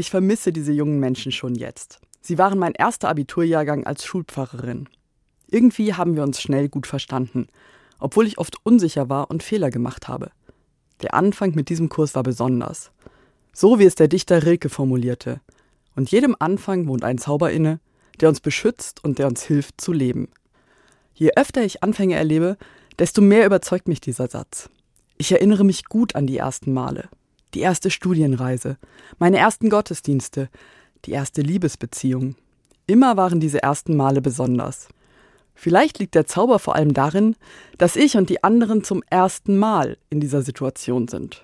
Ich vermisse diese jungen Menschen schon jetzt. Sie waren mein erster Abiturjahrgang als Schulpfarrerin. Irgendwie haben wir uns schnell gut verstanden, obwohl ich oft unsicher war und Fehler gemacht habe. Der Anfang mit diesem Kurs war besonders. So wie es der Dichter Rilke formulierte. Und jedem Anfang wohnt ein Zauber inne, der uns beschützt und der uns hilft zu leben. Je öfter ich Anfänge erlebe, desto mehr überzeugt mich dieser Satz. Ich erinnere mich gut an die ersten Male, die erste Studienreise, meine ersten Gottesdienste, die erste Liebesbeziehung. Immer waren diese ersten Male besonders. Vielleicht liegt der Zauber vor allem darin, dass ich und die anderen zum ersten Mal in dieser Situation sind.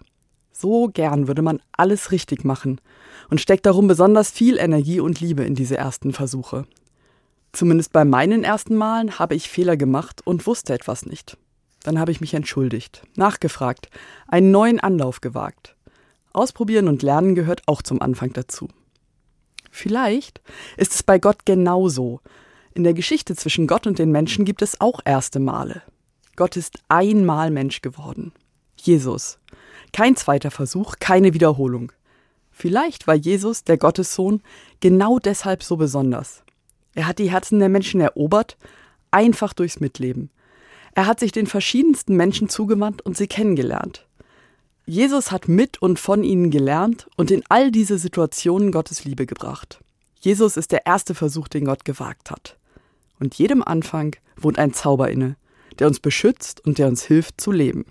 So gern würde man alles richtig machen und steckt darum besonders viel Energie und Liebe in diese ersten Versuche. Zumindest bei meinen ersten Malen habe ich Fehler gemacht und wusste etwas nicht. Dann habe ich mich entschuldigt, nachgefragt, einen neuen Anlauf gewagt. Ausprobieren und lernen gehört auch zum Anfang dazu. Vielleicht ist es bei Gott genauso. In der Geschichte zwischen Gott und den Menschen gibt es auch erste Male. Gott ist einmal Mensch geworden. Jesus. Kein zweiter Versuch, keine Wiederholung. Vielleicht war Jesus, der Gottessohn, genau deshalb so besonders. Er hat die Herzen der Menschen erobert, einfach durchs Mitleben. Er hat sich den verschiedensten Menschen zugewandt und sie kennengelernt. Jesus hat mit und von ihnen gelernt und in all diese Situationen Gottes Liebe gebracht. Jesus ist der erste Versuch, den Gott gewagt hat. Und jedem Anfang wohnt ein Zauber inne, der uns beschützt und der uns hilft zu leben.